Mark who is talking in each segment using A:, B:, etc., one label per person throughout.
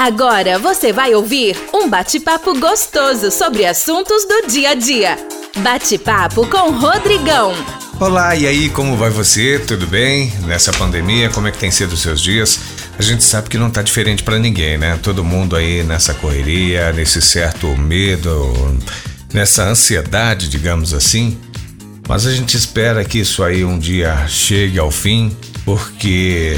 A: Agora você vai ouvir um bate-papo gostoso sobre assuntos do dia a dia. Bate-papo com Rodrigão.
B: Olá, e aí, como vai você? Tudo bem? Nessa pandemia, como é que tem sido os seus dias? A gente sabe que não tá diferente para ninguém, né? Todo mundo aí nessa correria, nesse certo medo, nessa ansiedade, digamos assim. Mas a gente espera que isso aí um dia chegue ao fim porque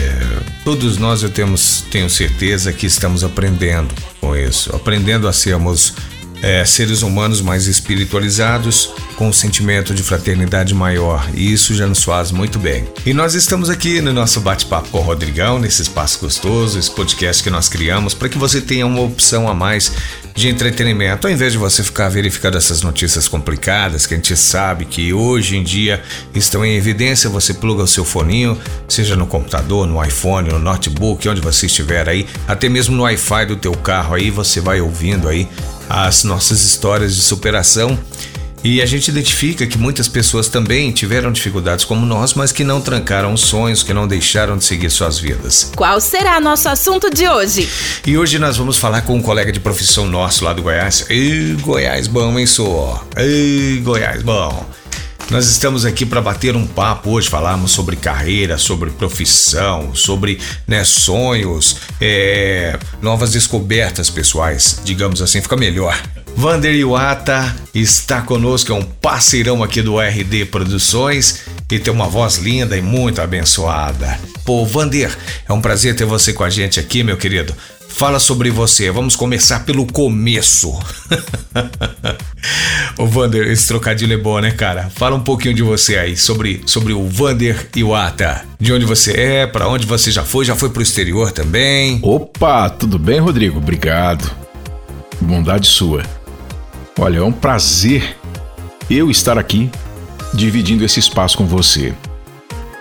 B: todos nós eu temos, tenho certeza que estamos aprendendo com isso, aprendendo a sermos é, seres humanos mais espiritualizados, com um sentimento de fraternidade maior, e isso já nos faz muito bem. E nós estamos aqui no nosso bate-papo com o Rodrigão, nesse espaço gostoso, esse podcast que nós criamos, para que você tenha uma opção a mais de entretenimento, ao invés de você ficar verificando essas notícias complicadas que a gente sabe que hoje em dia estão em evidência, você pluga o seu foninho, seja no computador, no iPhone, no notebook, onde você estiver aí, até mesmo no Wi-Fi do teu carro aí, você vai ouvindo aí as nossas histórias de superação. E a gente identifica que muitas pessoas também tiveram dificuldades como nós, mas que não trancaram os sonhos, que não deixaram de seguir suas vidas.
A: Qual será nosso assunto de hoje?
B: E hoje nós vamos falar com um colega de profissão nosso lá do Goiás. Ei, Goiás bom, hein, só? Ei, Goiás bom. Nós estamos aqui para bater um papo hoje, falarmos sobre carreira, sobre profissão, sobre né, sonhos, é, novas descobertas pessoais, digamos assim, fica melhor. Vander Iwata está conosco, é um parceirão aqui do RD Produções e tem uma voz linda e muito abençoada. Pô, Vander, é um prazer ter você com a gente aqui, meu querido. Fala sobre você, vamos começar pelo começo. o Vander, esse trocadilho é bom, né, cara? Fala um pouquinho de você aí, sobre, sobre o Vander Iwata. De onde você é, para onde você já foi, já foi pro exterior também.
C: Opa, tudo bem, Rodrigo? Obrigado. Bondade sua. Olha, é um prazer eu estar aqui dividindo esse espaço com você.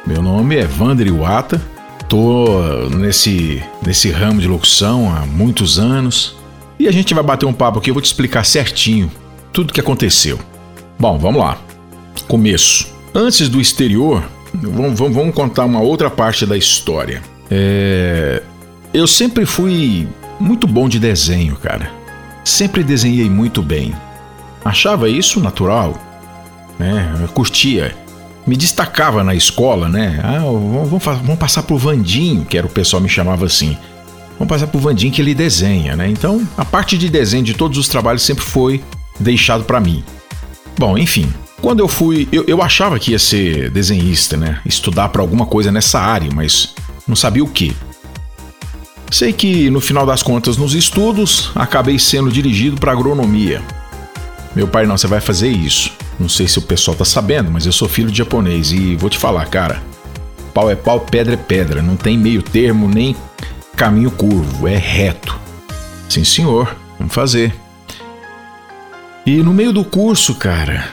C: Meu nome é Vander Iwata, tô nesse, nesse ramo de locução há muitos anos e a gente vai bater um papo aqui, eu vou te explicar certinho tudo que aconteceu. Bom, vamos lá. Começo. Antes do exterior, vamos, vamos, vamos contar uma outra parte da história. É... Eu sempre fui muito bom de desenho, cara. Sempre desenhei muito bem. Achava isso natural, né? Eu curtia. Me destacava na escola, né? Ah, vamos, vamos passar pro Vandinho, que era o pessoal me chamava assim. Vamos passar pro Vandinho que ele desenha, né? Então, a parte de desenho de todos os trabalhos sempre foi deixado para mim. Bom, enfim, quando eu fui, eu, eu achava que ia ser desenhista, né? Estudar para alguma coisa nessa área, mas não sabia o que. Sei que no final das contas, nos estudos, acabei sendo dirigido para agronomia. Meu pai, não, você vai fazer isso. Não sei se o pessoal tá sabendo, mas eu sou filho de japonês e vou te falar, cara. Pau é pau, pedra é pedra. Não tem meio termo nem caminho curvo, é reto. Sim, senhor, vamos fazer. E no meio do curso, cara,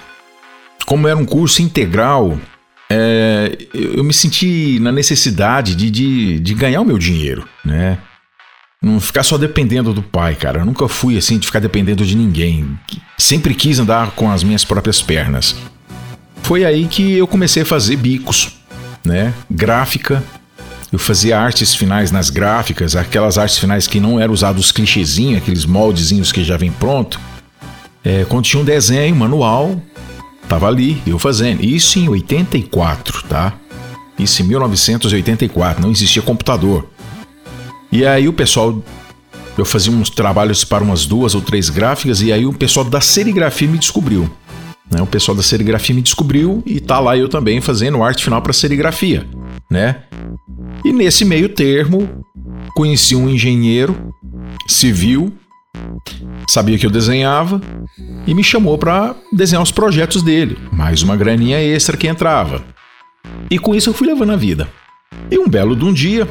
C: como era um curso integral, é, eu me senti na necessidade de, de, de ganhar o meu dinheiro, né? Não ficar só dependendo do pai, cara. Eu nunca fui assim de ficar dependendo de ninguém. Sempre quis andar com as minhas próprias pernas. Foi aí que eu comecei a fazer bicos, né? Gráfica. Eu fazia artes finais nas gráficas, aquelas artes finais que não eram usados os clichêzinhos, aqueles moldezinhos que já vem pronto. É, quando tinha um desenho, manual, tava ali, eu fazendo. Isso em 84, tá? Isso em 1984, não existia computador. E aí o pessoal. Eu fazia uns trabalhos para umas duas ou três gráficas, e aí o pessoal da serigrafia me descobriu. Né? O pessoal da serigrafia me descobriu e tá lá eu também fazendo arte final para serigrafia, né? E nesse meio termo, conheci um engenheiro civil, sabia que eu desenhava e me chamou para desenhar os projetos dele, mais uma graninha extra que entrava. E com isso eu fui levando a vida. E um belo de um dia,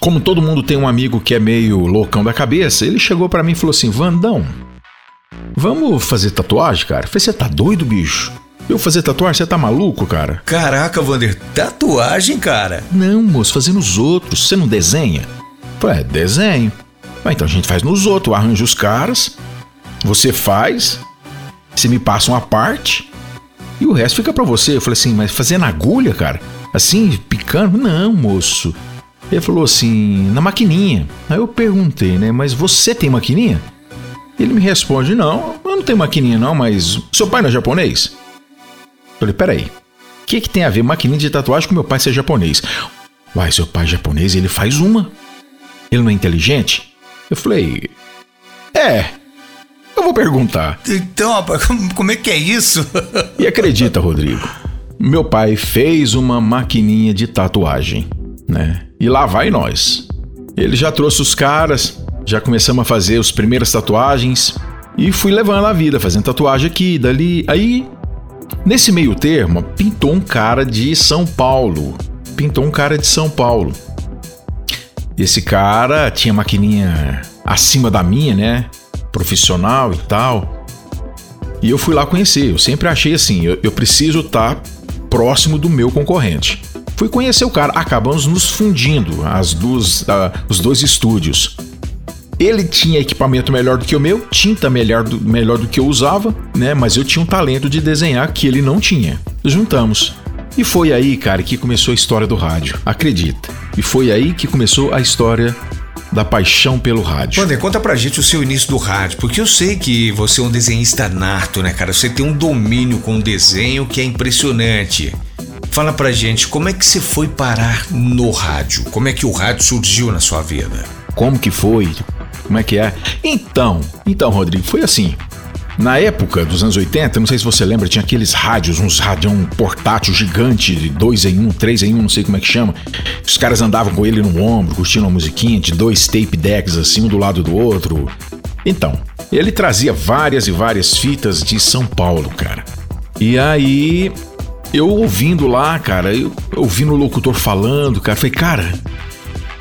C: como todo mundo tem um amigo que é meio loucão da cabeça, ele chegou para mim e falou assim: Vandão, vamos fazer tatuagem, cara? Eu falei: Você tá doido, bicho? Eu fazer tatuagem? Você tá maluco, cara?
B: Caraca, Vander, tatuagem, cara?
C: Não, moço, fazer nos outros. Você não desenha? Eu falei: É, desenho. Ah, então a gente faz nos outros, arranja os caras, você faz, você me passa uma parte e o resto fica para você. Eu falei assim: Mas fazer na agulha, cara? Assim, picando? Não, moço. Ele falou assim, na maquininha. Aí eu perguntei, né, mas você tem maquininha? Ele me responde, não, eu não tenho maquininha não, mas seu pai não é japonês? Eu falei, peraí, o que, que tem a ver maquininha de tatuagem com meu pai ser japonês? Uai, seu pai é japonês ele faz uma. Ele não é inteligente? Eu falei, é, eu vou perguntar.
B: Então, rapaz, como é que é isso?
C: E acredita, Rodrigo, meu pai fez uma maquininha de tatuagem, né? E lá vai nós. Ele já trouxe os caras, já começamos a fazer as primeiras tatuagens e fui levando a vida, fazendo tatuagem aqui, dali. Aí, nesse meio termo, pintou um cara de São Paulo. Pintou um cara de São Paulo. Esse cara tinha maquininha acima da minha, né? Profissional e tal. E eu fui lá conhecer. Eu sempre achei assim: eu, eu preciso estar tá próximo do meu concorrente. Fui conhecer o cara, acabamos nos fundindo, as duas, uh, os dois estúdios. Ele tinha equipamento melhor do que o meu, tinta melhor do, melhor do que eu usava, né? Mas eu tinha um talento de desenhar que ele não tinha. Juntamos. E foi aí, cara, que começou a história do rádio. Acredita. E foi aí que começou a história da paixão pelo rádio.
B: Wander, conta pra gente o seu início do rádio, porque eu sei que você é um desenhista nato, né, cara? Você tem um domínio com o desenho que é impressionante. Fala pra gente, como é que você foi parar no rádio? Como é que o rádio surgiu na sua vida?
C: Como que foi? Como é que é? Então, então, Rodrigo, foi assim. Na época dos anos 80, não sei se você lembra, tinha aqueles rádios, uns radião portátil gigante, de dois em um, três em um, não sei como é que chama. Os caras andavam com ele no ombro, curtindo uma musiquinha de dois tape decks assim, um do lado do outro. Então, ele trazia várias e várias fitas de São Paulo, cara. E aí, eu ouvindo lá, cara, eu ouvindo o locutor falando, cara, falei, cara,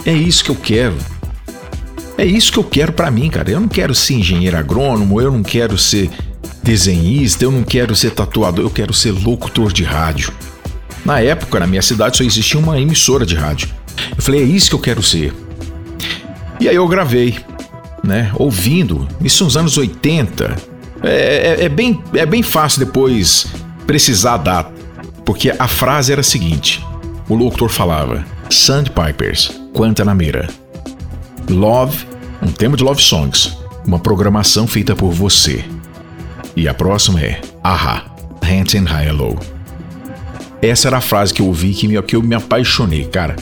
C: é isso que eu quero. É isso que eu quero para mim, cara. Eu não quero ser engenheiro agrônomo, eu não quero ser desenhista, eu não quero ser tatuador, eu quero ser locutor de rádio. Na época, na minha cidade, só existia uma emissora de rádio. Eu falei, é isso que eu quero ser. E aí eu gravei, né? Ouvindo. Isso nos anos 80. É, é, é, bem, é bem fácil depois precisar a data. Porque a frase era a seguinte: o locutor falava, Sandpipers, Guantanamera. Love, um tema de Love Songs, uma programação feita por você. E a próxima é Aha, Hands and High Low. Essa era a frase que eu ouvi que, me, que eu me apaixonei, cara.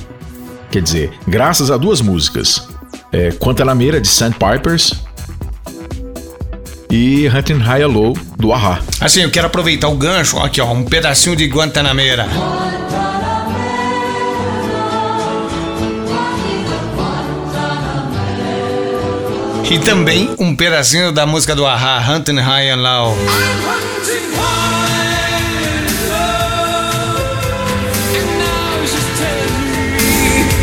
C: Quer dizer, graças a duas músicas. É, Guantanamera de Sandpipers e Hunting High Low do Aha.
B: Assim, eu quero aproveitar o gancho, aqui ó, um pedacinho de Guantanamera. E também um pedacinho da música do Aha, Hunting High and Low.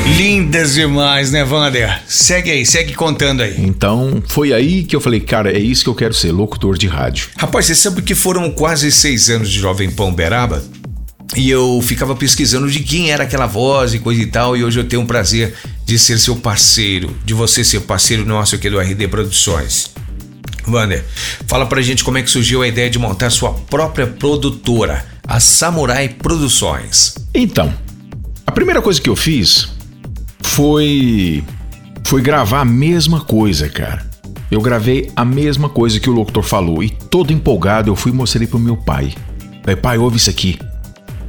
B: Lindas demais, né, Wander? Segue aí, segue contando aí.
C: Então, foi aí que eu falei, cara, é isso que eu quero ser, locutor de rádio.
B: Rapaz, você sabe que foram quase seis anos de Jovem Pão Beraba? E eu ficava pesquisando de quem era aquela voz e coisa e tal, e hoje eu tenho o prazer de ser seu parceiro, de você ser parceiro nosso aqui do RD Produções. Wander, fala pra gente como é que surgiu a ideia de montar sua própria produtora, a Samurai Produções.
C: Então, a primeira coisa que eu fiz foi foi gravar a mesma coisa, cara. Eu gravei a mesma coisa que o locutor falou e todo empolgado eu fui e mostrei pro meu pai. Falei, pai, ouve isso aqui.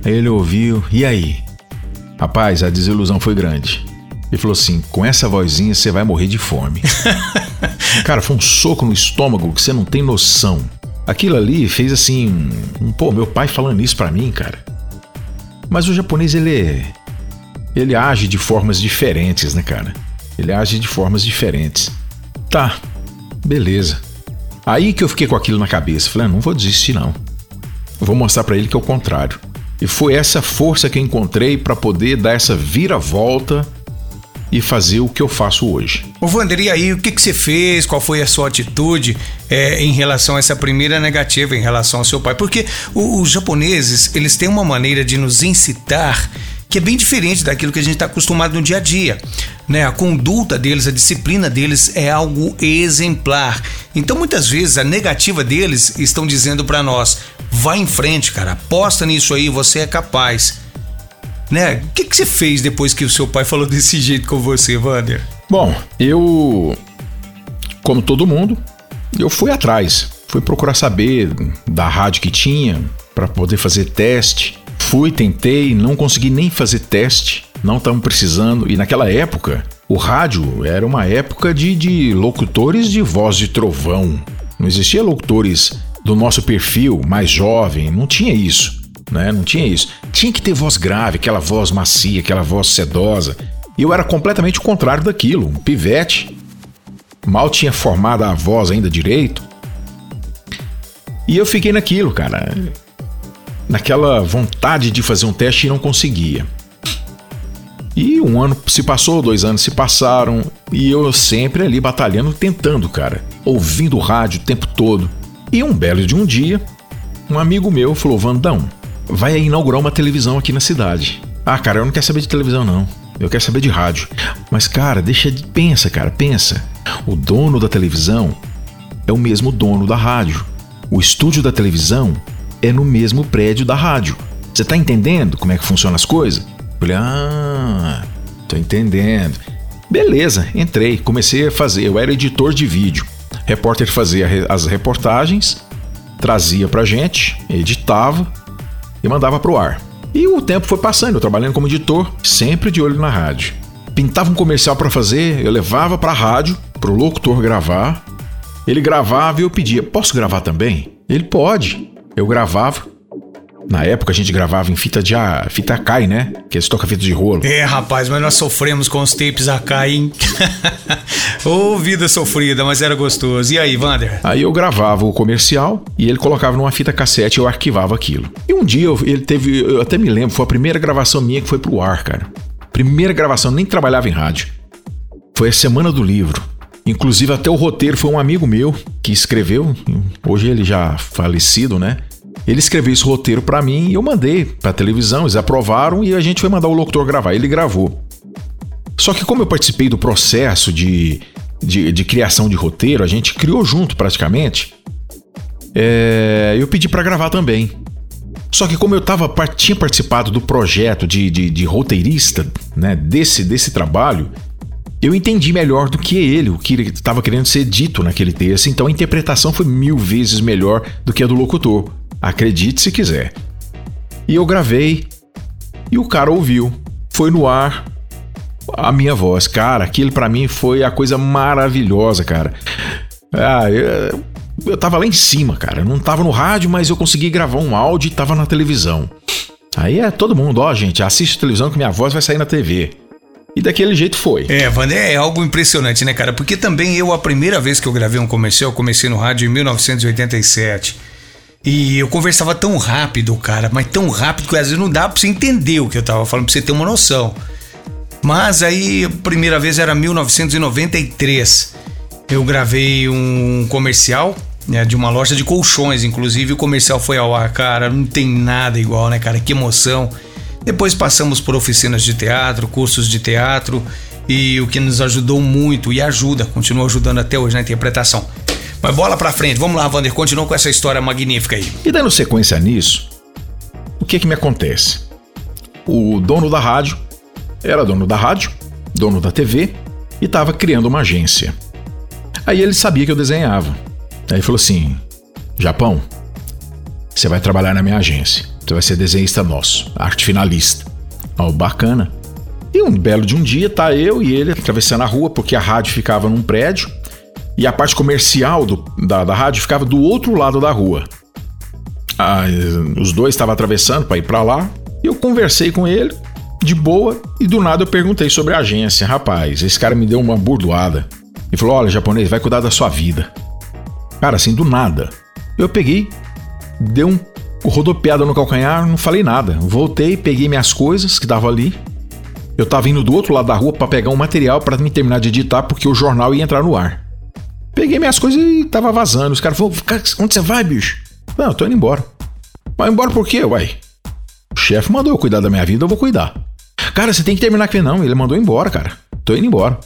C: Aí ele ouviu, e aí? Rapaz, a desilusão foi grande. Ele falou assim: com essa vozinha você vai morrer de fome. Cara, foi um soco no estômago que você não tem noção. Aquilo ali fez assim. Um, pô, meu pai falando isso pra mim, cara. Mas o japonês, ele. Ele age de formas diferentes, né, cara? Ele age de formas diferentes. Tá, beleza. Aí que eu fiquei com aquilo na cabeça. Falei, ah, não vou desistir, não. Eu vou mostrar para ele que é o contrário. E foi essa força que eu encontrei para poder dar essa viravolta e fazer o que eu faço hoje.
B: Ô Wander, e aí, o que, que você fez? Qual foi a sua atitude é, em relação a essa primeira negativa em relação ao seu pai? Porque os japoneses, eles têm uma maneira de nos incitar que é bem diferente daquilo que a gente está acostumado no dia a dia. Né? A conduta deles, a disciplina deles é algo exemplar. Então, muitas vezes, a negativa deles estão dizendo para nós: vai em frente, cara, aposta nisso aí, você é capaz.
D: né? O que, que você fez depois que o seu pai falou desse jeito com você, Wander?
C: Bom, eu, como todo mundo, eu fui atrás. Fui procurar saber da rádio que tinha para poder fazer teste. Fui, tentei, não consegui nem fazer teste. Não estavam precisando. E naquela época, o rádio era uma época de, de locutores de voz de trovão. Não existia locutores do nosso perfil mais jovem, não tinha isso, né? Não tinha isso. Tinha que ter voz grave, aquela voz macia, aquela voz sedosa. E eu era completamente o contrário daquilo, um pivete. Mal tinha formado a voz ainda direito. E eu fiquei naquilo, cara. Naquela vontade de fazer um teste e não conseguia. E um ano se passou, dois anos se passaram, e eu sempre ali batalhando, tentando, cara, ouvindo rádio o tempo todo. E um belo de um dia, um amigo meu falou: Vandão, vai inaugurar uma televisão aqui na cidade. Ah, cara, eu não quero saber de televisão, não. Eu quero saber de rádio. Mas, cara, deixa de. Pensa, cara, pensa. O dono da televisão é o mesmo dono da rádio. O estúdio da televisão é no mesmo prédio da rádio. Você tá entendendo como é que funcionam as coisas? Falei, ah, tô entendendo. Beleza, entrei, comecei a fazer. Eu era editor de vídeo. Repórter fazia as reportagens, trazia pra gente, editava e mandava pro ar. E o tempo foi passando, eu trabalhando como editor, sempre de olho na rádio. Pintava um comercial para fazer, eu levava pra rádio, pro locutor gravar. Ele gravava e eu pedia: "Posso gravar também?" Ele pode. Eu gravava, na época a gente gravava em fita de a, fita Akai, né? Que é toca-fita de rolo.
D: É, rapaz, mas nós sofremos com os tapes Akai, hein? Ô, oh, vida sofrida, mas era gostoso. E aí, Vander?
C: Aí eu gravava o comercial e ele colocava numa fita cassete e eu arquivava aquilo. E um dia ele teve, eu até me lembro, foi a primeira gravação minha que foi pro ar, cara. Primeira gravação, nem trabalhava em rádio. Foi a semana do livro. Inclusive até o roteiro foi um amigo meu que escreveu. Hoje ele já falecido, né? Ele escreveu esse roteiro para mim e eu mandei para televisão, eles aprovaram e a gente foi mandar o locutor gravar. Ele gravou. Só que como eu participei do processo de, de, de criação de roteiro, a gente criou junto praticamente. É, eu pedi para gravar também. Só que como eu tava, tinha participado do projeto de, de, de roteirista, né, desse, desse trabalho, eu entendi melhor do que ele, o que estava querendo ser dito naquele texto, então a interpretação foi mil vezes melhor do que a do locutor. Acredite se quiser. E eu gravei e o cara ouviu. Foi no ar a minha voz. Cara, aquilo para mim foi a coisa maravilhosa, cara. Ah, eu, eu tava lá em cima, cara. Eu não tava no rádio, mas eu consegui gravar um áudio e tava na televisão. Aí é todo mundo, ó, gente, assiste televisão que minha voz vai sair na TV. E daquele jeito foi.
D: É, Wander, é algo impressionante, né, cara? Porque também eu, a primeira vez que eu gravei um comercial, eu comecei no rádio em 1987. E eu conversava tão rápido, cara, mas tão rápido que às vezes não dá pra você entender o que eu tava falando, pra você ter uma noção. Mas aí, a primeira vez era 1993. Eu gravei um comercial né, de uma loja de colchões, inclusive o comercial foi ao ar, cara, não tem nada igual, né, cara? Que emoção. Depois passamos por oficinas de teatro, cursos de teatro e o que nos ajudou muito e ajuda, continua ajudando até hoje na interpretação. Mas bola pra frente, vamos lá, Wander, continua com essa história magnífica aí.
C: E dando sequência nisso, o que que me acontece? O dono da rádio era dono da rádio, dono da TV e estava criando uma agência. Aí ele sabia que eu desenhava. Aí ele falou assim: Japão, você vai trabalhar na minha agência. Você vai ser desenhista nosso, arte finalista. Ó, oh, bacana. E um belo de um dia tá eu e ele atravessando a rua, porque a rádio ficava num prédio e a parte comercial do, da, da rádio ficava do outro lado da rua. Ah, os dois estavam atravessando para ir para lá. E eu conversei com ele, de boa, e do nada eu perguntei sobre a agência. Rapaz, esse cara me deu uma burdoada. E falou: Olha, japonês, vai cuidar da sua vida. Cara, assim, do nada. Eu peguei, dei um rodopiada no calcanhar, não falei nada. Voltei, peguei minhas coisas que estavam ali. Eu tava indo do outro lado da rua para pegar um material para me terminar de editar, porque o jornal ia entrar no ar. Peguei minhas coisas e tava vazando. Os caras falaram: onde você vai, bicho? Não, eu tô indo embora. Vai embora por quê, uai? O chefe mandou eu cuidar da minha vida, eu vou cuidar. Cara, você tem que terminar aqui. Não, ele mandou embora, cara. Tô indo embora.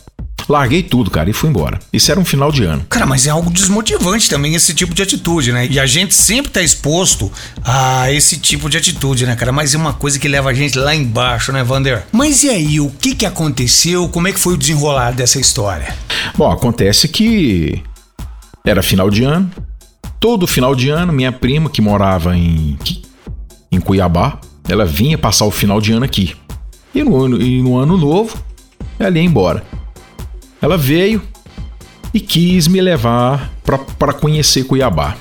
C: Larguei tudo, cara, e fui embora. Isso era um final de ano.
B: Cara, mas é algo desmotivante também esse tipo de atitude, né? E a gente sempre tá exposto a esse tipo de atitude, né, cara? Mas é uma coisa que leva a gente lá embaixo, né, Vander? Mas e aí, o que que aconteceu? Como é que foi o desenrolar dessa história?
C: Bom, acontece que era final de ano. Todo final de ano, minha prima, que morava em, em Cuiabá, ela vinha passar o final de ano aqui. E no ano, e no ano novo, ela ia embora. Ela veio e quis me levar para conhecer Cuiabá.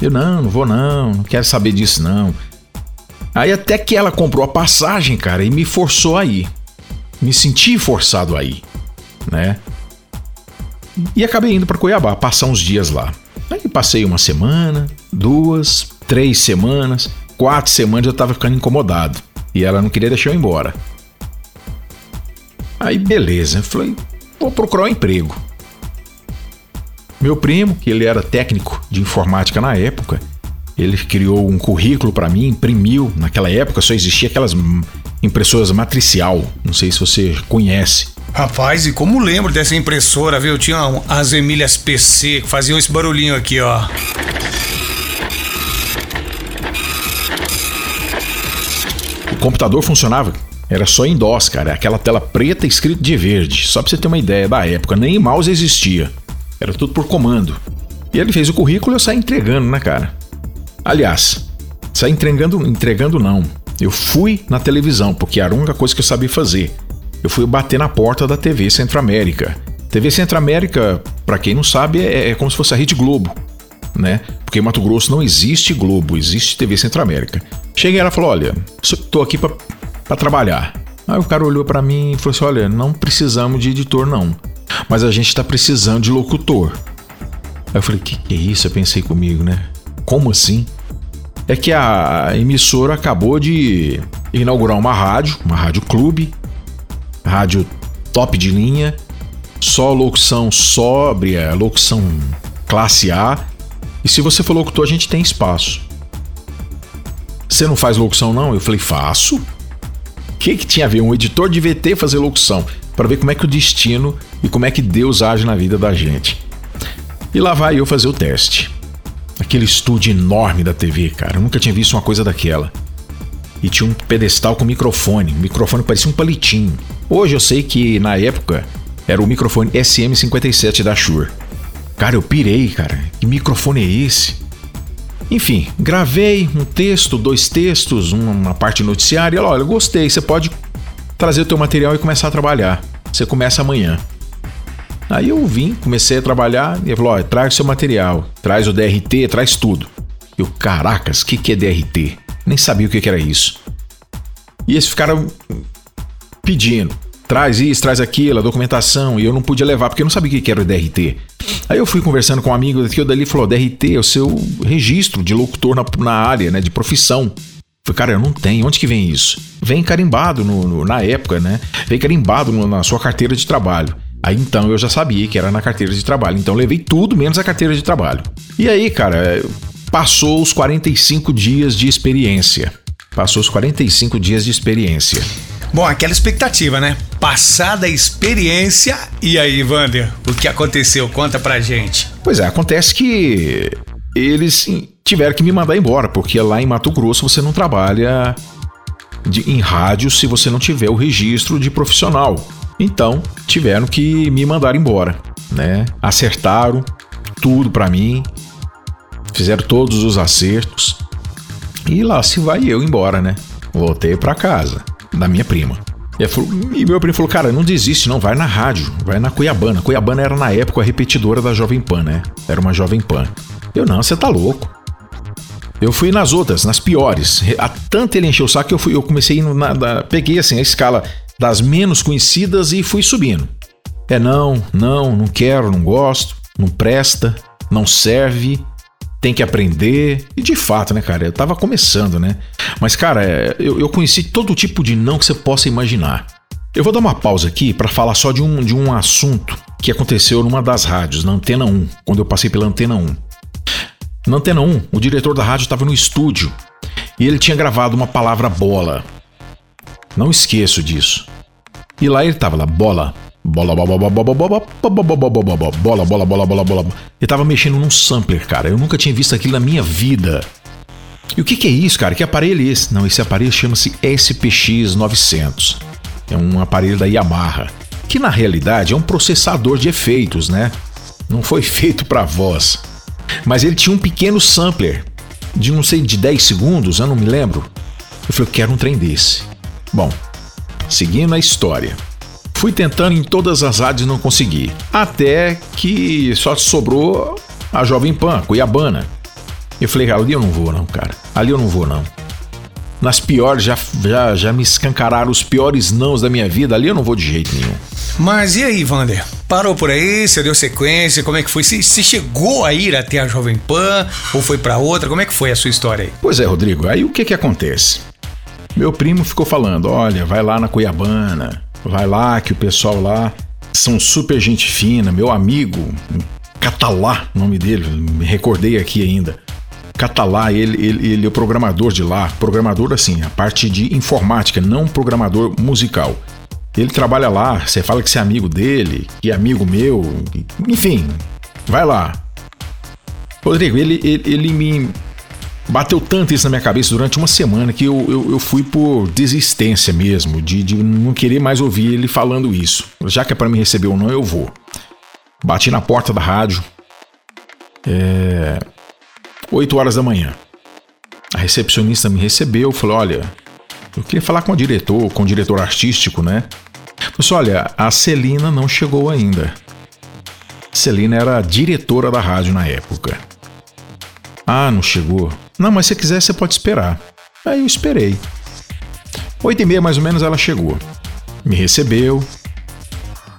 C: Eu, não, não vou não, não quero saber disso não. Aí até que ela comprou a passagem, cara, e me forçou a ir. Me senti forçado a ir, né? E acabei indo para Cuiabá, passar uns dias lá. Aí passei uma semana, duas, três semanas, quatro semanas eu tava ficando incomodado. E ela não queria deixar eu ir embora. Aí beleza, eu falei, vou procurar um emprego. Meu primo, que ele era técnico de informática na época, ele criou um currículo para mim, imprimiu. Naquela época só existia aquelas impressoras matricial. Não sei se você conhece.
B: Rapaz, e como lembro dessa impressora, viu? Tinha as Emílias PC que faziam esse barulhinho aqui, ó.
C: O computador funcionava era só em DOS, cara. Aquela tela preta escrito de verde. Só pra você ter uma ideia da época. Nem mouse existia. Era tudo por comando. E ele fez o currículo e eu saí entregando, né, cara? Aliás, saí entregando, entregando não. Eu fui na televisão, porque era a única coisa que eu sabia fazer. Eu fui bater na porta da TV Centro-América. TV Centro-América, para quem não sabe, é, é, como se fosse a Rede Globo, né? Porque em Mato Grosso não existe Globo, existe TV Centro-América. Cheguei ela falou: Olha, tô aqui para para trabalhar. Aí o cara olhou para mim e falou assim: Olha, não precisamos de editor, não. Mas a gente está precisando de locutor. Aí eu falei: Que que é isso? Eu pensei comigo, né? Como assim? É que a emissora acabou de inaugurar uma rádio, uma rádio clube, rádio top de linha, só locução sóbria, locução classe A. E se você for locutor, a gente tem espaço. Você não faz locução, não? Eu falei: Faço que, que tinha a ver um editor de VT fazer locução? Para ver como é que o destino e como é que Deus age na vida da gente. E lá vai eu fazer o teste. Aquele estúdio enorme da TV, cara. Eu nunca tinha visto uma coisa daquela. E tinha um pedestal com microfone. O microfone parecia um palitinho. Hoje eu sei que na época era o microfone SM57 da Shure. Cara, eu pirei, cara. Que microfone é esse? Enfim, gravei um texto, dois textos, uma parte noticiária. Ela, olha, gostei, você pode trazer o teu material e começar a trabalhar. Você começa amanhã. Aí eu vim, comecei a trabalhar e falou: olha, traz o seu material, traz o DRT, traz tudo. Eu, caracas, o que, que é DRT? Nem sabia o que, que era isso. E eles ficaram pedindo: traz isso, traz aquilo, a documentação. E eu não podia levar porque eu não sabia o que, era o DRT. Aí eu fui conversando com um amigo daqui, o dali falou: DRT é o seu registro de locutor na, na área, né? De profissão. Falei, cara, eu não tenho. Onde que vem isso? Vem carimbado no, no, na época, né? Vem carimbado no, na sua carteira de trabalho. Aí então eu já sabia que era na carteira de trabalho. Então levei tudo menos a carteira de trabalho. E aí, cara, passou os 45 dias de experiência. Passou os 45 dias de experiência.
B: Bom, aquela expectativa, né? Passada a experiência. E aí, Wander, o que aconteceu? Conta pra gente.
C: Pois é, acontece que eles tiveram que me mandar embora, porque lá em Mato Grosso você não trabalha de, em rádio se você não tiver o registro de profissional. Então, tiveram que me mandar embora, né? Acertaram tudo para mim, fizeram todos os acertos. E lá se vai eu embora, né? Voltei para casa da minha prima. E, falou, e, meu primo falou: Cara, não desiste, não, vai na rádio, vai na Cuiabana. Cuiabana era na época a repetidora da Jovem Pan, né? Era uma Jovem Pan. Eu, não, você tá louco. Eu fui nas outras, nas piores. A tanto ele encheu o saco que eu, fui, eu comecei na, na, peguei assim a escala das menos conhecidas e fui subindo. É não, não, não quero, não gosto, não presta, não serve, tem que aprender. E de fato, né, cara? Eu tava começando, né? Mas, cara, é, eu, eu conheci todo tipo de não que você possa imaginar. Eu vou dar uma pausa aqui para falar só de um, de um assunto que aconteceu numa das rádios, na Antena 1, quando eu passei pela Antena 1. Na Antena 1, o diretor da rádio estava no estúdio e ele tinha gravado uma palavra bola. Não esqueço disso. E lá ele estava lá, bola, Bola, bola, bola, bola, bola, bola, bola, bola, bola, bola, bola, bola. Eu tava mexendo num sampler, cara. Eu nunca tinha visto aquilo na minha vida. E o que, que é isso, cara? Que aparelho é esse? Não, esse aparelho chama-se SPX 900. É um aparelho da Yamaha, que na realidade é um processador de efeitos, né? Não foi feito para voz. Mas ele tinha um pequeno sampler de não sei de 10 segundos, eu não me lembro. Eu falei, eu quero um trem desse. Bom, seguindo a história. Fui tentando em todas as rádios e não consegui. Até que só sobrou a Jovem Pan, Cuiabana. Eu falei, ali eu não vou não, cara. Ali eu não vou não. Nas piores, já, já, já me escancararam os piores nãos da minha vida, ali eu não vou de jeito nenhum.
B: Mas e aí, Vander? Parou por aí? Você deu sequência? Como é que foi? Você, você chegou a ir até a Jovem Pan ou foi para outra? Como é que foi a sua história aí?
C: Pois é, Rodrigo. Aí o que que acontece? Meu primo ficou falando: olha, vai lá na Cuiabana, Vai lá, que o pessoal lá são super gente fina. Meu amigo, Catalá, nome dele, me recordei aqui ainda. Catalá, ele, ele, ele é o programador de lá. Programador, assim, a parte de informática, não programador musical. Ele trabalha lá, você fala que você é amigo dele, que é amigo meu, enfim, vai lá. Rodrigo, ele, ele, ele me Bateu tanto isso na minha cabeça durante uma semana que eu, eu, eu fui por desistência mesmo, de, de não querer mais ouvir ele falando isso. Já que é para me receber ou não, eu vou. Bati na porta da rádio. É. 8 horas da manhã. A recepcionista me recebeu, falou: Olha, eu queria falar com o diretor, com o diretor artístico, né? Falei assim, olha, a Celina não chegou ainda. Celina era a diretora da rádio na época. Ah, não chegou. Não, mas se quiser, você pode esperar. Aí eu esperei. Oito e meia, mais ou menos, ela chegou. Me recebeu.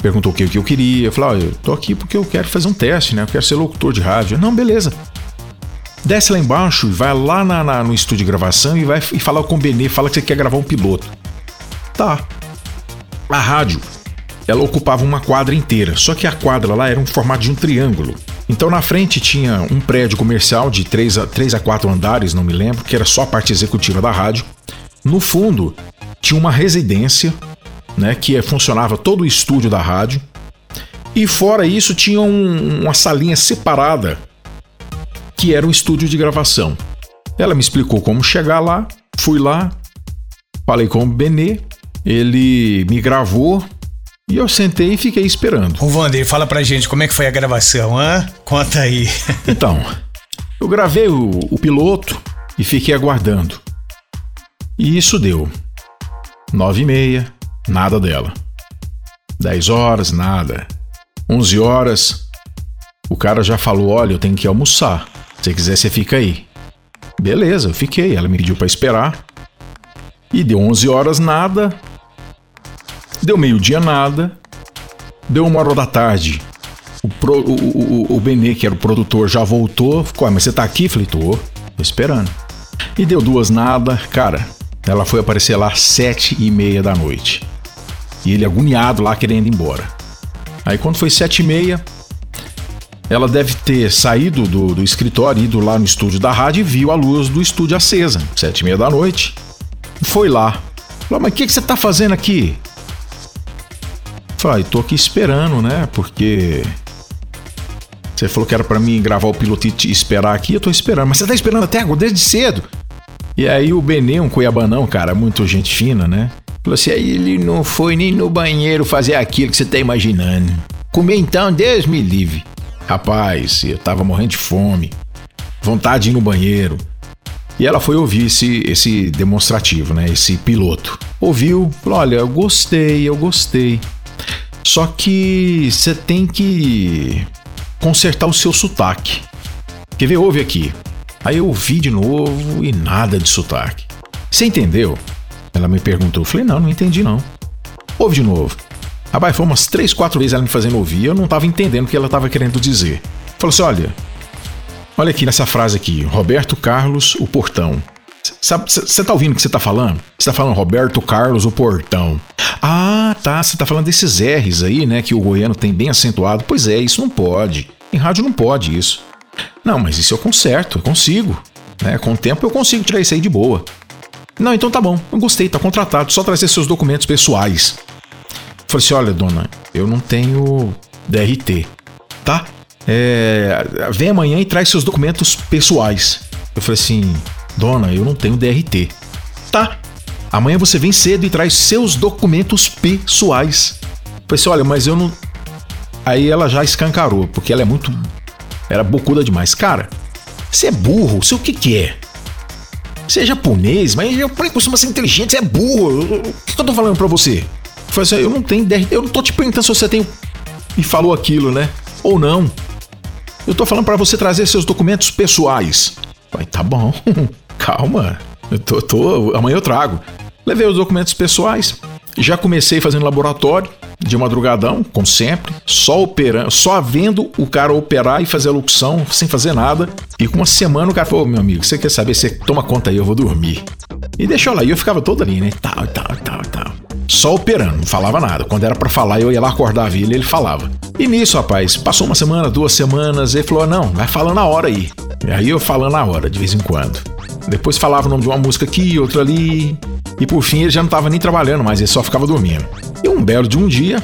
C: Perguntou o que, eu queria. Eu falei, oh, eu tô aqui porque eu quero fazer um teste, né? Eu quero ser locutor de rádio. Não, beleza. Desce lá embaixo e vai lá na, na, no estúdio de gravação e vai e fala com o Benê, fala que você quer gravar um piloto. Tá. A rádio, ela ocupava uma quadra inteira, só que a quadra lá era um formato de um triângulo. Então na frente tinha um prédio comercial de 3 a, 3 a 4 andares, não me lembro, que era só a parte executiva da rádio. No fundo tinha uma residência, né, que funcionava todo o estúdio da rádio. E fora isso tinha um, uma salinha separada, que era um estúdio de gravação. Ela me explicou como chegar lá, fui lá, falei com o Benê, ele me gravou, e eu sentei e fiquei esperando.
B: O Vander, fala pra gente como é que foi a gravação, hã? Conta aí.
C: então, eu gravei o, o piloto e fiquei aguardando. E isso deu. Nove e meia, nada dela. Dez horas, nada. Onze horas, o cara já falou: olha, eu tenho que almoçar. Se quiser, você fica aí. Beleza, eu fiquei. Ela me pediu para esperar. E deu 11 horas, nada. Deu meio-dia nada. Deu uma hora da tarde. O, pro, o, o, o Benê, que era o produtor, já voltou. Ficou, ah, mas você tá aqui? Falei, tô, tô esperando. E deu duas nada. Cara, ela foi aparecer lá sete e meia da noite. E ele agoniado lá querendo ir embora. Aí quando foi sete e meia, ela deve ter saído do, do escritório, ido lá no estúdio da rádio e viu a luz do estúdio acesa. Sete e meia da noite. Foi lá. Falou, mas o que, que você tá fazendo aqui? Falei, tô aqui esperando, né? Porque você falou que era para mim gravar o piloto e esperar aqui, eu tô esperando. Mas você tá esperando até agora, desde cedo. E aí o Benê, um cuiabanão, cara, muito gente fina, né? Falou assim, aí ele não foi nem no banheiro fazer aquilo que você tá imaginando. Comer então, Deus me livre. Rapaz, eu tava morrendo de fome. Vontade de ir no banheiro. E ela foi ouvir esse, esse demonstrativo, né? Esse piloto. Ouviu, falou: olha, eu gostei, eu gostei. Só que você tem que consertar o seu sotaque. Quer ver? Ouve aqui. Aí eu ouvi de novo e nada de sotaque. Você entendeu? Ela me perguntou. Eu falei, não, não entendi não. Ouve de novo. Rapaz, foi umas três, quatro vezes ela me fazendo ouvir eu não estava entendendo o que ela estava querendo dizer. Falou assim: olha, olha aqui nessa frase aqui, Roberto Carlos, o portão. Você tá ouvindo o que você tá falando? Você tá falando Roberto Carlos, o portão. Ah, tá. Você tá falando desses R's aí, né? Que o goiano tem bem acentuado. Pois é, isso não pode. Em rádio não pode isso. Não, mas isso eu conserto, eu consigo. Né? Com o tempo eu consigo tirar isso aí de boa. Não, então tá bom. Eu gostei, tá contratado. Só trazer seus documentos pessoais. Falei assim: olha, dona, eu não tenho DRT, tá? É, vem amanhã e traz seus documentos pessoais. Eu falei assim, dona, eu não tenho DRT. Tá. Amanhã você vem cedo e traz seus documentos pessoais. Eu falei assim, olha, mas eu não. Aí ela já escancarou, porque ela é muito. Era bocuda demais. Cara, você é burro, você o que que é? Você é japonês, mas eu costuma ser inteligente, você é burro. O que, que eu tô falando pra você? Falei assim, eu não tenho DRT, eu não tô te perguntando se você tem. E falou aquilo, né? Ou não. Eu tô falando para você trazer seus documentos pessoais. Falei, tá bom, calma. Eu tô, tô, amanhã eu trago. Levei os documentos pessoais. Já comecei fazendo laboratório de madrugadão, como sempre, só operando, só vendo o cara operar e fazer a locução sem fazer nada. E com uma semana o cara falou: meu amigo, você quer saber? Você toma conta aí, eu vou dormir. E deixou lá. E eu ficava todo ali, né? Tal, tal, tal, tal. Só operando, não falava nada. Quando era para falar, eu ia lá acordar ele, ele falava. E nisso, rapaz, passou uma semana, duas semanas, ele falou: não, vai falando na hora aí. E aí eu falando na hora, de vez em quando. Depois falava o nome de uma música aqui, outra ali. E por fim ele já não tava nem trabalhando mais, ele só ficava dormindo. E um belo de um dia,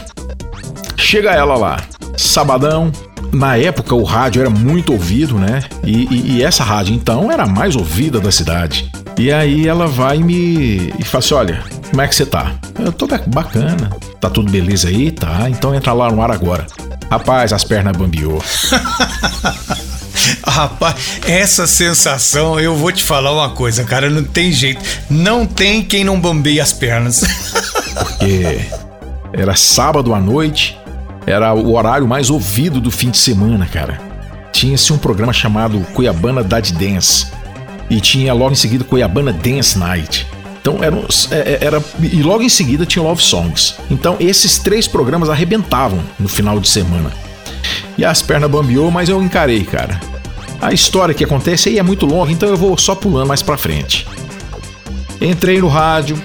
C: chega ela lá, sabadão. Na época o rádio era muito ouvido, né? E, e, e essa rádio então era a mais ouvida da cidade. E aí ela vai me e fala assim: olha, como é que você tá? Eu tô bacana. Tá tudo beleza aí? Tá. Então entra lá no ar agora. Rapaz, as pernas bambiou.
B: Rapaz, essa sensação, eu vou te falar uma coisa, cara, não tem jeito. Não tem quem não bambeie as pernas.
C: Porque era sábado à noite, era o horário mais ouvido do fim de semana, cara. Tinha-se um programa chamado Cuiabana Dad Dance. E tinha logo em seguida Cuiabana Dance Night. Então era, é, é, era, E logo em seguida tinha Love Songs. Então esses três programas arrebentavam no final de semana. E as pernas bambiou, mas eu encarei, cara. A história que acontece aí é muito longa, então eu vou só pulando mais pra frente. Entrei no rádio,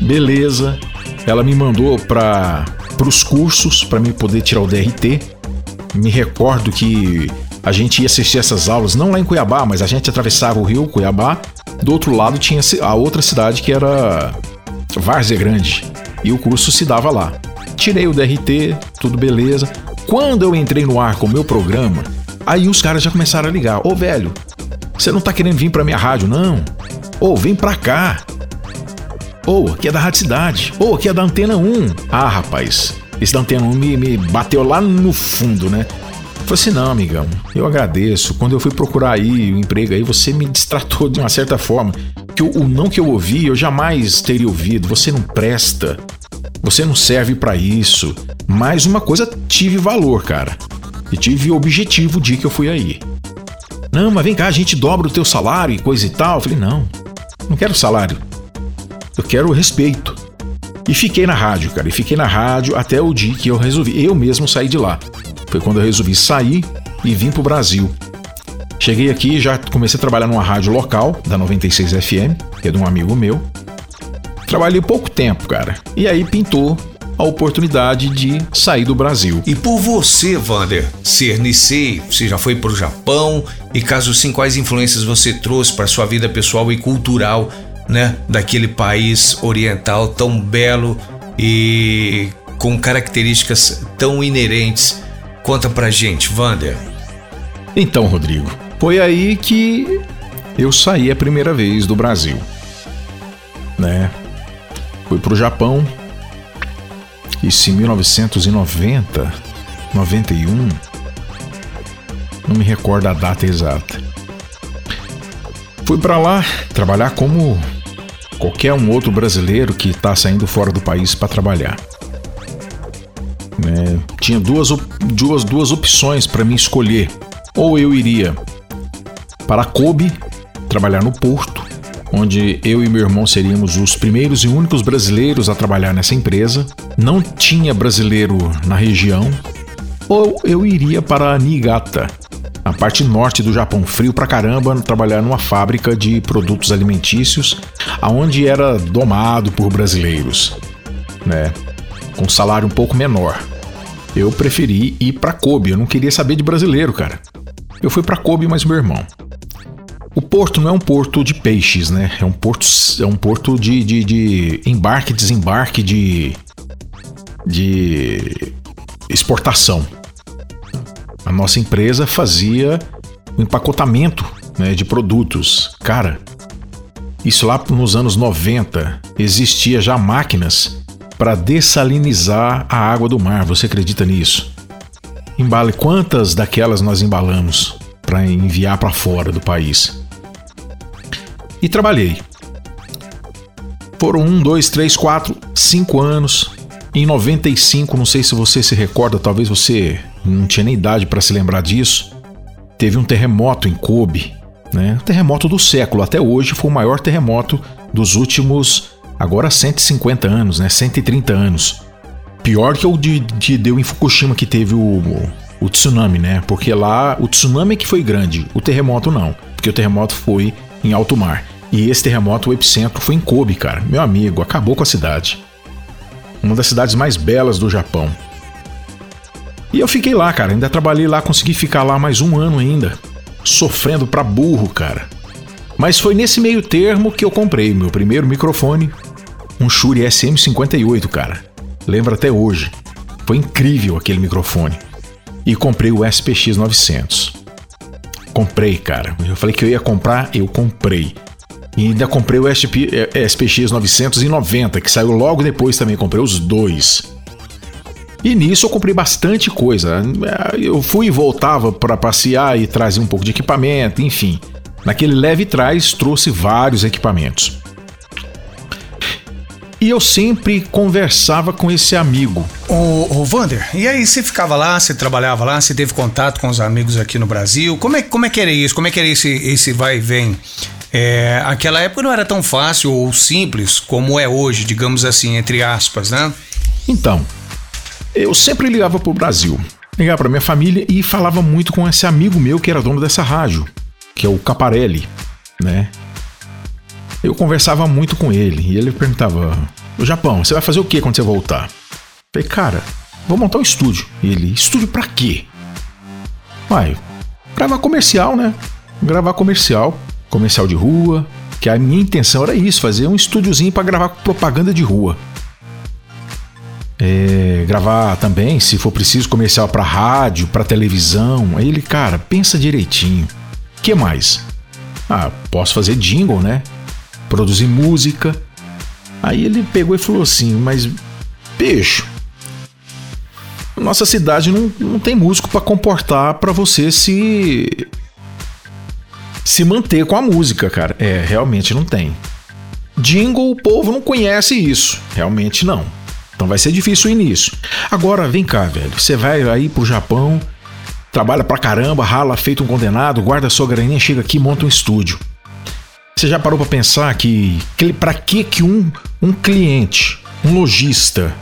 C: beleza. Ela me mandou para os cursos para mim poder tirar o DRT. Me recordo que a gente ia assistir essas aulas não lá em Cuiabá, mas a gente atravessava o rio Cuiabá do outro lado tinha a outra cidade que era Várzea Grande. E o curso se dava lá. Tirei o DRT, tudo beleza. Quando eu entrei no ar com o meu programa, aí os caras já começaram a ligar. Ô velho, você não tá querendo vir pra minha rádio, não? Ô, vem pra cá. Ô, aqui é da Rádio Cidade. Ô, aqui é da Antena 1. Ah, rapaz, esse da Antena 1 me, me bateu lá no fundo, né? Falei assim, não, amigão, eu agradeço. Quando eu fui procurar aí o emprego aí, você me distratou de uma certa forma. Que o, o não que eu ouvi, eu jamais teria ouvido. Você não presta. Você não serve para isso. Mas uma coisa tive valor, cara. E tive objetivo de que eu fui aí. Não, mas vem cá, a gente dobra o teu salário e coisa e tal. Eu falei, não, não quero salário. Eu quero respeito. E fiquei na rádio, cara. E fiquei na rádio até o dia que eu resolvi. Eu mesmo sair de lá. Foi quando eu resolvi sair e vim pro Brasil. Cheguei aqui já comecei a trabalhar numa rádio local, da 96 FM, que é de um amigo meu. Trabalhei pouco tempo, cara. E aí pintou a oportunidade de sair do Brasil.
B: E por você, Vander, ser Nisei, você já foi para o Japão e caso sim, quais influências você trouxe para sua vida pessoal e cultural, né, daquele país oriental tão belo e com características tão inerentes Conta pra gente, Vander.
C: Então, Rodrigo, foi aí que eu saí a primeira vez do Brasil. Né? Fui pro Japão. Isso em 1990, 91. Não me recordo a data exata. Fui para lá trabalhar como qualquer um outro brasileiro que está saindo fora do país para trabalhar. Né? Tinha duas, duas, duas opções para mim escolher. Ou eu iria para Kobe, trabalhar no porto, onde eu e meu irmão seríamos os primeiros e únicos brasileiros a trabalhar nessa empresa. Não tinha brasileiro na região. Ou eu iria para Niigata, a parte norte do Japão, frio pra caramba, trabalhar numa fábrica de produtos alimentícios, aonde era domado por brasileiros, né? Com salário um pouco menor eu preferi ir para Kobe. Eu não queria saber de brasileiro, cara. Eu fui para Kobe, mas meu irmão. O porto não é um porto de peixes, né? É um porto, é um porto de, de, de embarque, desembarque de, de exportação. A nossa empresa fazia o empacotamento né, de produtos. Cara, isso lá nos anos 90 existia já máquinas para dessalinizar a água do mar. Você acredita nisso? Embale quantas daquelas nós embalamos para enviar para fora do país? E trabalhei. Foram um, dois, três, quatro, cinco anos. Em 95, não sei se você se recorda, talvez você não tinha nem idade para se lembrar disso. Teve um terremoto em Kobe, né? terremoto do século. Até hoje foi o maior terremoto dos últimos, agora 150 anos, né? 130 anos. Pior que o de, de deu em Fukushima que teve o, o tsunami, né? Porque lá o tsunami é que foi grande, o terremoto não, porque o terremoto foi em alto mar. E esse terremoto, o epicentro, foi em Kobe, cara. Meu amigo, acabou com a cidade. Uma das cidades mais belas do Japão. E eu fiquei lá, cara. Ainda trabalhei lá, consegui ficar lá mais um ano ainda. Sofrendo pra burro, cara. Mas foi nesse meio termo que eu comprei meu primeiro microfone, um Shure SM58, cara. Lembro até hoje. Foi incrível aquele microfone. E comprei o SPX 900. Comprei, cara. Eu falei que eu ia comprar, eu comprei. E ainda comprei o SP, SPX 990, que saiu logo depois também. Comprei os dois. E nisso eu comprei bastante coisa. Eu fui e voltava para passear e trazer um pouco de equipamento, enfim. Naquele leve trás trouxe vários equipamentos. E eu sempre conversava com esse amigo.
D: Ô, ô Vander, e aí você ficava lá, você trabalhava lá, você teve contato com os amigos aqui no Brasil? Como é, como é que era isso? Como é que era esse, esse vai e vem? É, aquela época não era tão fácil ou simples como é hoje, digamos assim, entre aspas, né?
C: Então, eu sempre ligava pro Brasil, ligava pra minha família e falava muito com esse amigo meu que era dono dessa rádio, que é o Caparelli, né? Eu conversava muito com ele e ele perguntava: O Japão, você vai fazer o que quando você voltar? Eu falei, cara, vou montar um estúdio. E ele, estúdio pra quê? Vai, gravar comercial, né? Gravar comercial comercial de rua, que a minha intenção era isso, fazer um estúdiozinho para gravar propaganda de rua. É, gravar também, se for preciso, comercial para rádio, para televisão. Aí ele, cara, pensa direitinho. Que mais? Ah, posso fazer jingle, né? Produzir música. Aí ele pegou e falou assim: Mas, bicho, nossa cidade não, não tem músico para comportar para você se se manter com a música, cara. É, realmente não tem. Jingle, o povo não conhece isso. Realmente não. Então vai ser difícil o início. Agora, vem cá, velho. Você vai aí pro Japão, trabalha pra caramba, rala feito um condenado, guarda sua graninha, chega aqui monta um estúdio. Você já parou para pensar que, que para que que um, um cliente, um lojista,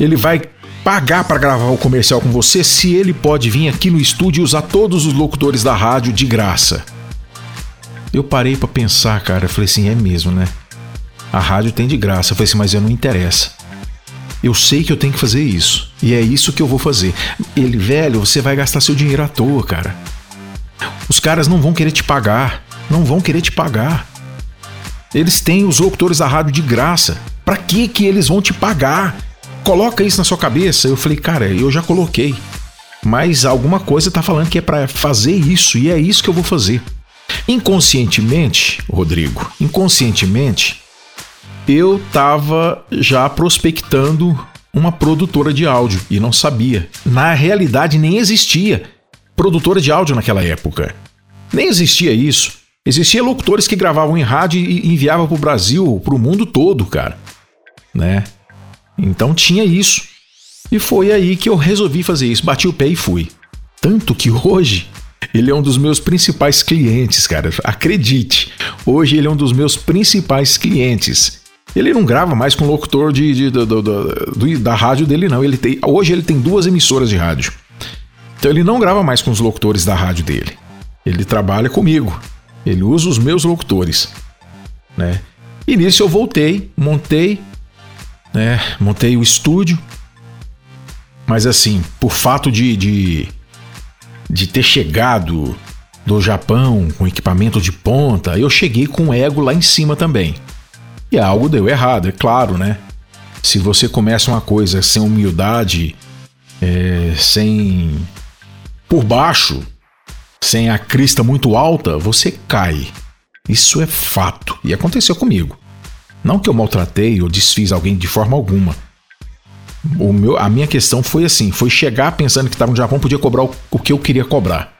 C: ele vai pagar para gravar o comercial com você se ele pode vir aqui no estúdio e usar todos os locutores da rádio de graça. Eu parei para pensar, cara, eu falei assim, é mesmo, né? A rádio tem de graça. Eu falei assim, mas eu não interessa. Eu sei que eu tenho que fazer isso. E é isso que eu vou fazer. Ele, velho, você vai gastar seu dinheiro à toa, cara. Os caras não vão querer te pagar. Não vão querer te pagar. Eles têm os locutores da rádio de graça. Para que que eles vão te pagar? coloca isso na sua cabeça. Eu falei, cara, eu já coloquei. Mas alguma coisa tá falando que é para fazer isso e é isso que eu vou fazer. Inconscientemente, Rodrigo, inconscientemente, eu tava já prospectando uma produtora de áudio e não sabia. Na realidade, nem existia produtora de áudio naquela época. Nem existia isso. Existia locutores que gravavam em rádio e enviavam para o Brasil, para o mundo todo, cara. Né? Então tinha isso. E foi aí que eu resolvi fazer isso. Bati o pé e fui. Tanto que hoje ele é um dos meus principais clientes, cara. Acredite. Hoje ele é um dos meus principais clientes. Ele não grava mais com o locutor de, de, de, de, da rádio dele, não. Ele tem, hoje ele tem duas emissoras de rádio. Então ele não grava mais com os locutores da rádio dele. Ele trabalha comigo. Ele usa os meus locutores. Né? E nisso eu voltei, montei né? Montei o estúdio. Mas assim, por fato de, de, de ter chegado do Japão com equipamento de ponta, eu cheguei com o ego lá em cima também. E algo deu errado, é claro, né? Se você começa uma coisa sem humildade é, sem por baixo, sem a crista muito alta, você cai. Isso é fato e aconteceu comigo. Não que eu maltratei ou desfiz alguém de forma alguma. O meu, a minha questão foi assim: foi chegar pensando que estava no Japão, podia cobrar o, o que eu queria cobrar.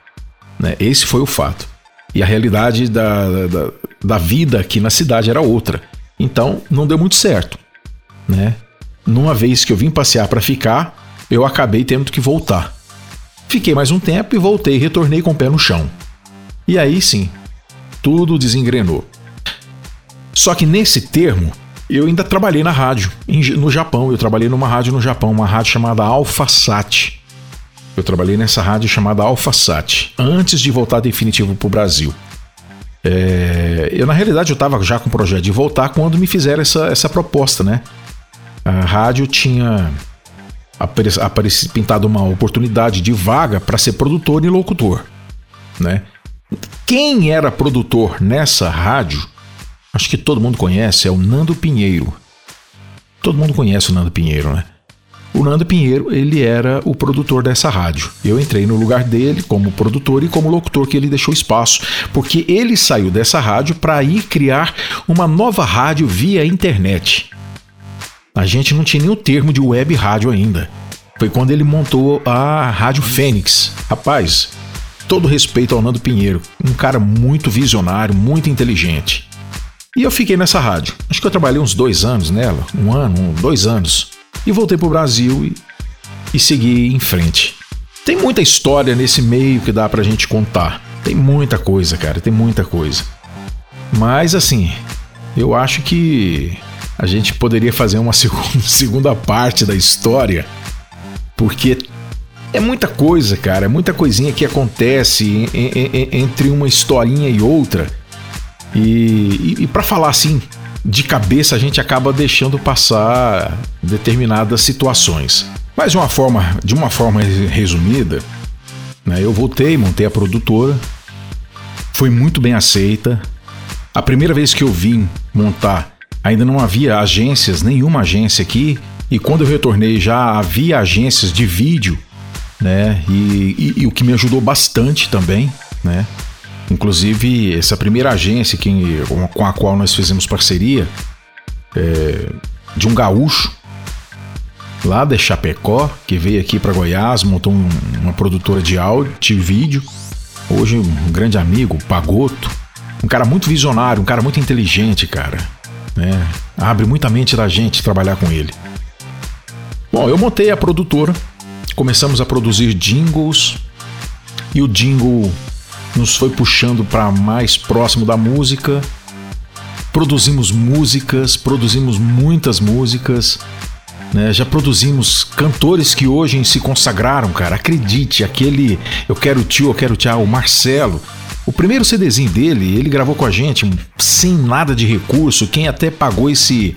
C: Né? Esse foi o fato. E a realidade da, da, da vida aqui na cidade era outra. Então não deu muito certo. Né? Numa vez que eu vim passear para ficar, eu acabei tendo que voltar. Fiquei mais um tempo e voltei, retornei com o pé no chão. E aí sim, tudo desengrenou. Só que nesse termo, eu ainda trabalhei na rádio, no Japão. Eu trabalhei numa rádio no Japão, uma rádio chamada AlphaSat. Eu trabalhei nessa rádio chamada AlphaSat, antes de voltar definitivo para o Brasil. É, eu, na realidade, eu estava já com o projeto de voltar quando me fizeram essa, essa proposta, né? A rádio tinha aparecido, pintado uma oportunidade de vaga para ser produtor e locutor, né? Quem era produtor nessa rádio acho que todo mundo conhece, é o Nando Pinheiro. Todo mundo conhece o Nando Pinheiro, né? O Nando Pinheiro, ele era o produtor dessa rádio. Eu entrei no lugar dele como produtor e como locutor que ele deixou espaço, porque ele saiu dessa rádio para ir criar uma nova rádio via internet. A gente não tinha nem o termo de web rádio ainda. Foi quando ele montou a Rádio Fênix. Rapaz, todo respeito ao Nando Pinheiro, um cara muito visionário, muito inteligente. E eu fiquei nessa rádio. Acho que eu trabalhei uns dois anos nela, um ano, dois anos. E voltei pro Brasil e, e segui em frente. Tem muita história nesse meio que dá pra gente contar. Tem muita coisa, cara, tem muita coisa. Mas assim, eu acho que a gente poderia fazer uma segunda parte da história, porque é muita coisa, cara, é muita coisinha que acontece entre uma historinha e outra e, e, e para falar assim, de cabeça a gente acaba deixando passar determinadas situações. Mas de uma forma, de uma forma resumida, né, eu voltei, montei a produtora, foi muito bem aceita. A primeira vez que eu vim montar, ainda não havia agências, nenhuma agência aqui, e quando eu retornei já havia agências de vídeo, né? E, e, e o que me ajudou bastante também, né? Inclusive, essa primeira agência que, com a qual nós fizemos parceria, é, de um gaúcho, lá de Chapecó, que veio aqui para Goiás, montou um, uma produtora de áudio, de vídeo. Hoje, um grande amigo, Pagoto. Um cara muito visionário, um cara muito inteligente, cara. Né? Abre muita mente da gente trabalhar com ele. Bom, eu montei a produtora, começamos a produzir jingles, e o jingle nos foi puxando para mais próximo da música. Produzimos músicas, produzimos muitas músicas. Né? Já produzimos cantores que hoje se consagraram, cara. Acredite, aquele Eu Quero Tio, Eu Quero Tchau, o Marcelo. O primeiro CDzinho dele, ele gravou com a gente sem nada de recurso. Quem até pagou esse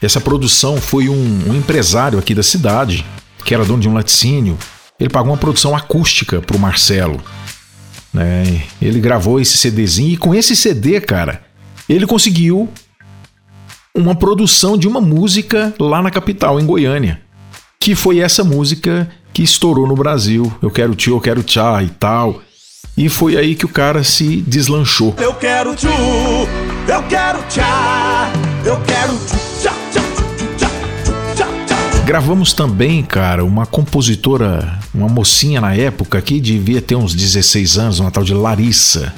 C: essa produção foi um, um empresário aqui da cidade, que era dono de um laticínio. Ele pagou uma produção acústica pro Marcelo. Né? Ele gravou esse CDzinho e com esse CD, cara, ele conseguiu uma produção de uma música lá na capital, em Goiânia. Que foi essa música que estourou no Brasil. Eu quero tio, eu quero tchá e tal. E foi aí que o cara se deslanchou.
E: Eu quero tio, eu quero tchá, eu quero tchá, tchá, tchá,
C: tchá, tchá. Gravamos também, cara, uma compositora uma mocinha na época que devia ter uns 16 anos, uma tal de Larissa.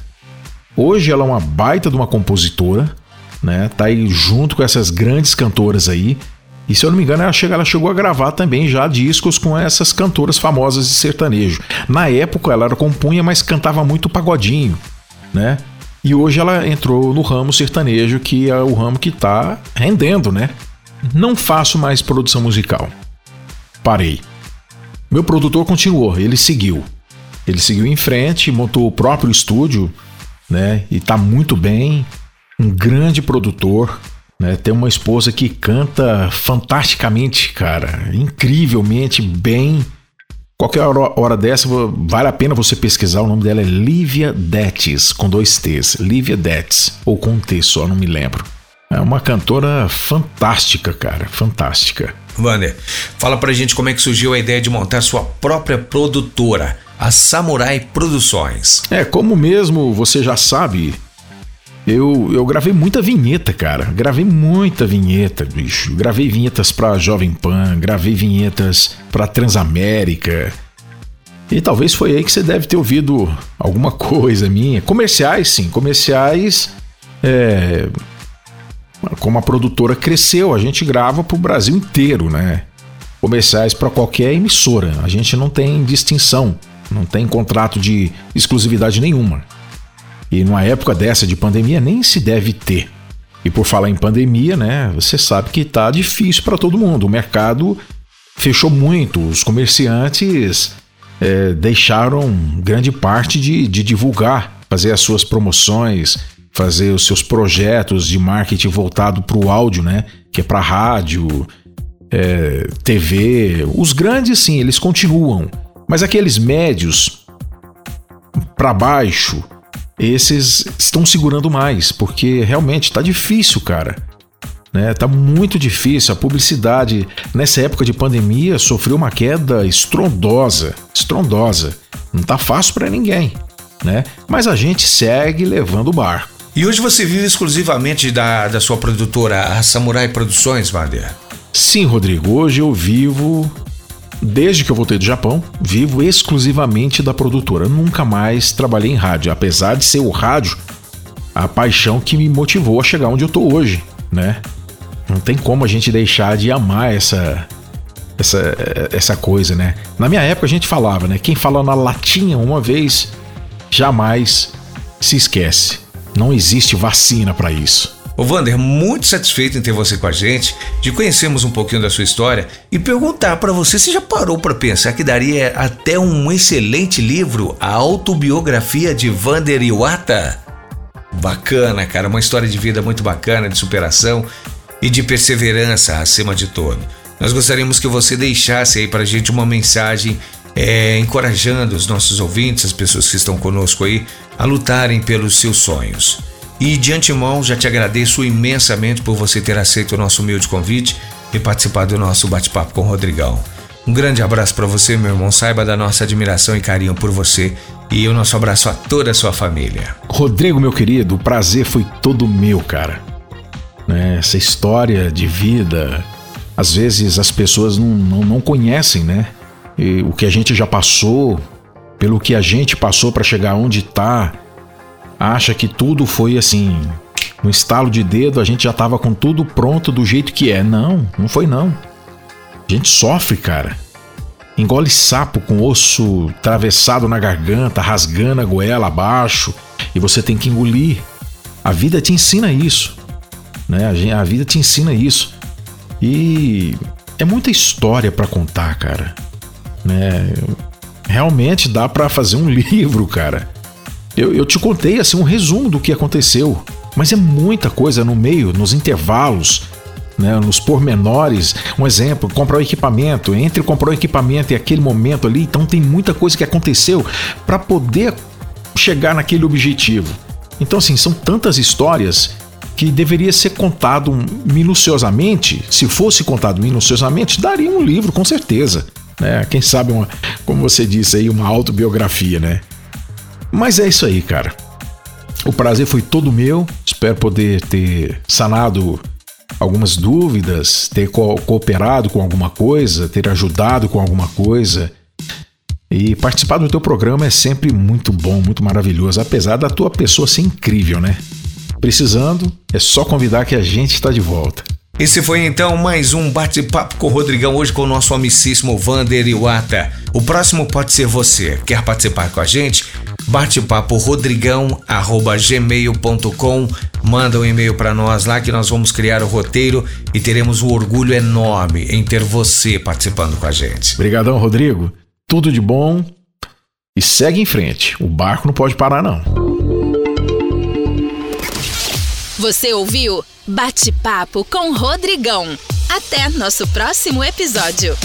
C: Hoje ela é uma baita de uma compositora, né? Tá aí junto com essas grandes cantoras aí. E se eu não me engano, ela, chega, ela chegou a gravar também já discos com essas cantoras famosas de sertanejo. Na época ela era compunha, mas cantava muito pagodinho, né? E hoje ela entrou no ramo sertanejo, que é o ramo que tá rendendo, né? Não faço mais produção musical. Parei. Meu produtor continuou, ele seguiu. Ele seguiu em frente, montou o próprio estúdio, né? E tá muito bem. Um grande produtor, né? Tem uma esposa que canta fantasticamente, cara, incrivelmente bem. Qualquer hora, dessa, vale a pena você pesquisar. O nome dela é Lívia Detes, com dois T's. Lívia Detes, ou com um T só, não me lembro. É uma cantora fantástica, cara, fantástica.
B: Wander, fala pra gente como é que surgiu a ideia de montar sua própria produtora, a Samurai Produções.
C: É, como mesmo você já sabe, eu, eu gravei muita vinheta, cara. Gravei muita vinheta, bicho. Gravei vinhetas pra Jovem Pan, gravei vinhetas pra Transamérica. E talvez foi aí que você deve ter ouvido alguma coisa minha. Comerciais, sim, comerciais. É, como a produtora cresceu, a gente grava pro Brasil inteiro, né? Comerciais para qualquer emissora. A gente não tem distinção, não tem contrato de exclusividade nenhuma. E numa época dessa de pandemia nem se deve ter. E por falar em pandemia, né, você sabe que tá difícil para todo mundo. O mercado fechou muito, os comerciantes é, deixaram grande parte de, de divulgar, fazer as suas promoções, fazer os seus projetos de marketing voltado para o áudio, né, que é para rádio, é, TV. Os grandes, sim, eles continuam, mas aqueles médios para baixo esses estão segurando mais, porque realmente está difícil, cara. Né? Tá muito difícil. A publicidade nessa época de pandemia sofreu uma queda estrondosa, estrondosa. Não tá fácil para ninguém, né? Mas a gente segue levando o barco.
B: E hoje você vive exclusivamente da, da sua produtora, a Samurai Produções, Vander?
C: Sim, Rodrigo. Hoje eu vivo Desde que eu voltei do Japão, vivo exclusivamente da produtora. Nunca mais trabalhei em rádio, apesar de ser o rádio a paixão que me motivou a chegar onde eu tô hoje, né? Não tem como a gente deixar de amar essa essa essa coisa, né? Na minha época a gente falava, né? Quem fala na latinha uma vez jamais se esquece. Não existe vacina para isso.
B: Ô Vander, muito satisfeito em ter você com a gente, de conhecermos um pouquinho da sua história e perguntar para você se já parou para pensar que daria até um excelente livro, a autobiografia de Vander Iwata? Bacana, cara, uma história de vida muito bacana, de superação e de perseverança acima de tudo. Nós gostaríamos que você deixasse aí pra gente uma mensagem é, encorajando os nossos ouvintes, as pessoas que estão conosco aí, a lutarem pelos seus sonhos. E de antemão já te agradeço imensamente por você ter aceito o nosso humilde convite e participar do nosso bate-papo com o Rodrigão. Um grande abraço para você, meu irmão. Saiba da nossa admiração e carinho por você e o nosso abraço a toda a sua família.
C: Rodrigo, meu querido, o prazer foi todo meu, cara. Né? Essa história de vida, às vezes as pessoas não, não, não conhecem, né? E o que a gente já passou, pelo que a gente passou para chegar onde está acha que tudo foi assim, no estalo de dedo a gente já tava com tudo pronto do jeito que é. Não, não foi não. A gente sofre, cara. Engole sapo com osso atravessado na garganta, rasgando a goela abaixo, e você tem que engolir. A vida te ensina isso, né? A vida te ensina isso. E é muita história para contar, cara. Né? Realmente dá para fazer um livro, cara. Eu, eu te contei assim um resumo do que aconteceu, mas é muita coisa no meio, nos intervalos, né, nos pormenores. Um exemplo, comprar o equipamento, entre comprar o equipamento e aquele momento ali, então tem muita coisa que aconteceu para poder chegar naquele objetivo. Então, assim, são tantas histórias que deveria ser contado minuciosamente. Se fosse contado minuciosamente, daria um livro, com certeza. Né? Quem sabe, uma, como você disse aí, uma autobiografia, né? Mas é isso aí, cara. O prazer foi todo meu. Espero poder ter sanado algumas dúvidas, ter co cooperado com alguma coisa, ter ajudado com alguma coisa. E participar do teu programa é sempre muito bom, muito maravilhoso, apesar da tua pessoa ser incrível, né? Precisando, é só convidar que a gente está de volta.
B: Esse foi então mais um bate-papo com o Rodrigão, hoje com o nosso amicíssimo Vander Iwata. O próximo pode ser você. Quer participar com a gente? Bate-papo rodrigão@gmail.com. Manda um e-mail para nós lá que nós vamos criar o roteiro e teremos um orgulho enorme em ter você participando com a gente.
C: Obrigadão, Rodrigo. Tudo de bom e segue em frente. O barco não pode parar não.
A: Você ouviu? Bate-papo com Rodrigão. Até nosso próximo episódio.